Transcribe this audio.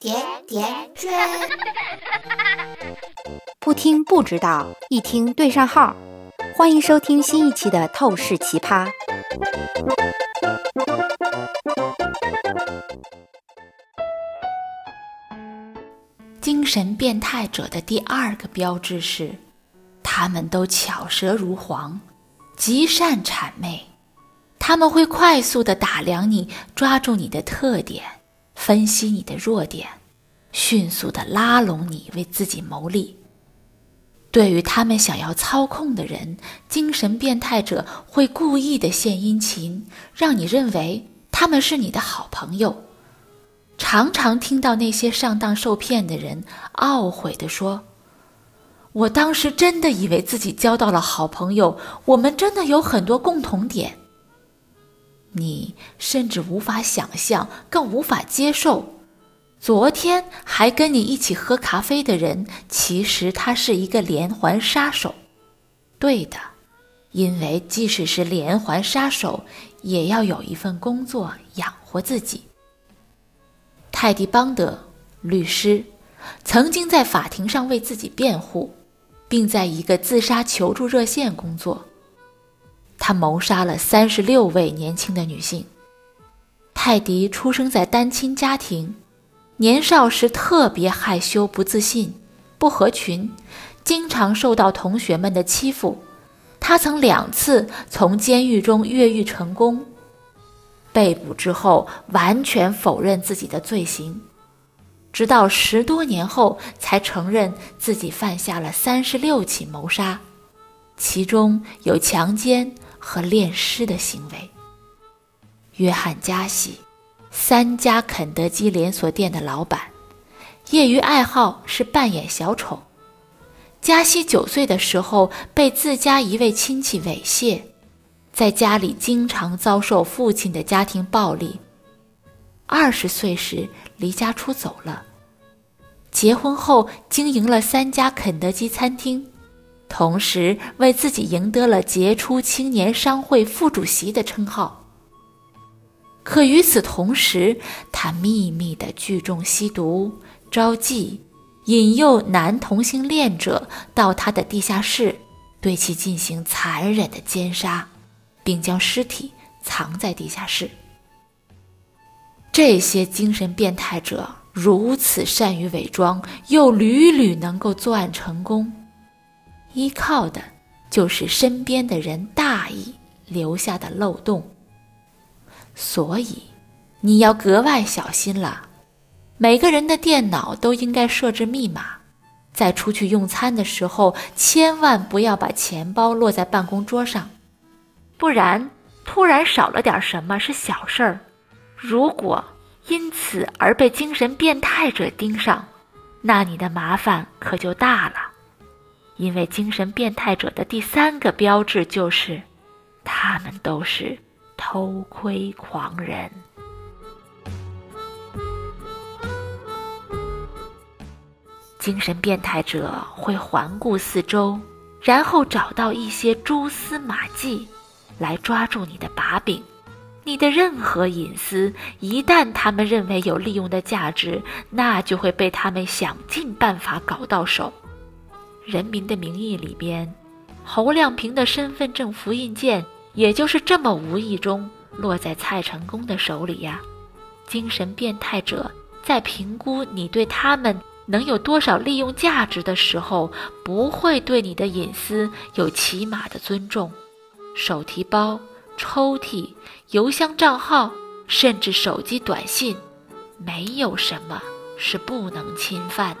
甜甜圈，不听不知道，一听对上号。欢迎收听新一期的《透视奇葩》。精神变态者的第二个标志是，他们都巧舌如簧，极善谄媚。他们会快速的打量你，抓住你的特点，分析你的弱点，迅速的拉拢你为自己谋利。对于他们想要操控的人，精神变态者会故意的献殷勤，让你认为他们是你的好朋友。常常听到那些上当受骗的人懊悔地说：“我当时真的以为自己交到了好朋友，我们真的有很多共同点。”你甚至无法想象，更无法接受。昨天还跟你一起喝咖啡的人，其实他是一个连环杀手。对的，因为即使是连环杀手，也要有一份工作养活自己。泰迪·邦德，律师，曾经在法庭上为自己辩护，并在一个自杀求助热线工作。他谋杀了三十六位年轻的女性。泰迪出生在单亲家庭。年少时特别害羞、不自信、不合群，经常受到同学们的欺负。他曾两次从监狱中越狱成功，被捕之后完全否认自己的罪行，直到十多年后才承认自己犯下了三十六起谋杀，其中有强奸和恋尸的行为。约翰·加西。三家肯德基连锁店的老板，业余爱好是扮演小丑。加西九岁的时候被自家一位亲戚猥亵，在家里经常遭受父亲的家庭暴力。二十岁时离家出走了，结婚后经营了三家肯德基餐厅，同时为自己赢得了杰出青年商会副主席的称号。可与此同时，他秘密的聚众吸毒，招妓，引诱男同性恋者到他的地下室，对其进行残忍的奸杀，并将尸体藏在地下室。这些精神变态者如此善于伪装，又屡屡能够作案成功，依靠的就是身边的人大意留下的漏洞。所以，你要格外小心了。每个人的电脑都应该设置密码，在出去用餐的时候，千万不要把钱包落在办公桌上，不然突然少了点什么是小事儿。如果因此而被精神变态者盯上，那你的麻烦可就大了。因为精神变态者的第三个标志就是，他们都是。偷窥狂人，精神变态者会环顾四周，然后找到一些蛛丝马迹，来抓住你的把柄。你的任何隐私，一旦他们认为有利用的价值，那就会被他们想尽办法搞到手。《人民的名义》里边，侯亮平的身份证复印件。也就是这么无意中落在蔡成功的手里呀。精神变态者在评估你对他们能有多少利用价值的时候，不会对你的隐私有起码的尊重。手提包、抽屉、邮箱账号，甚至手机短信，没有什么是不能侵犯的。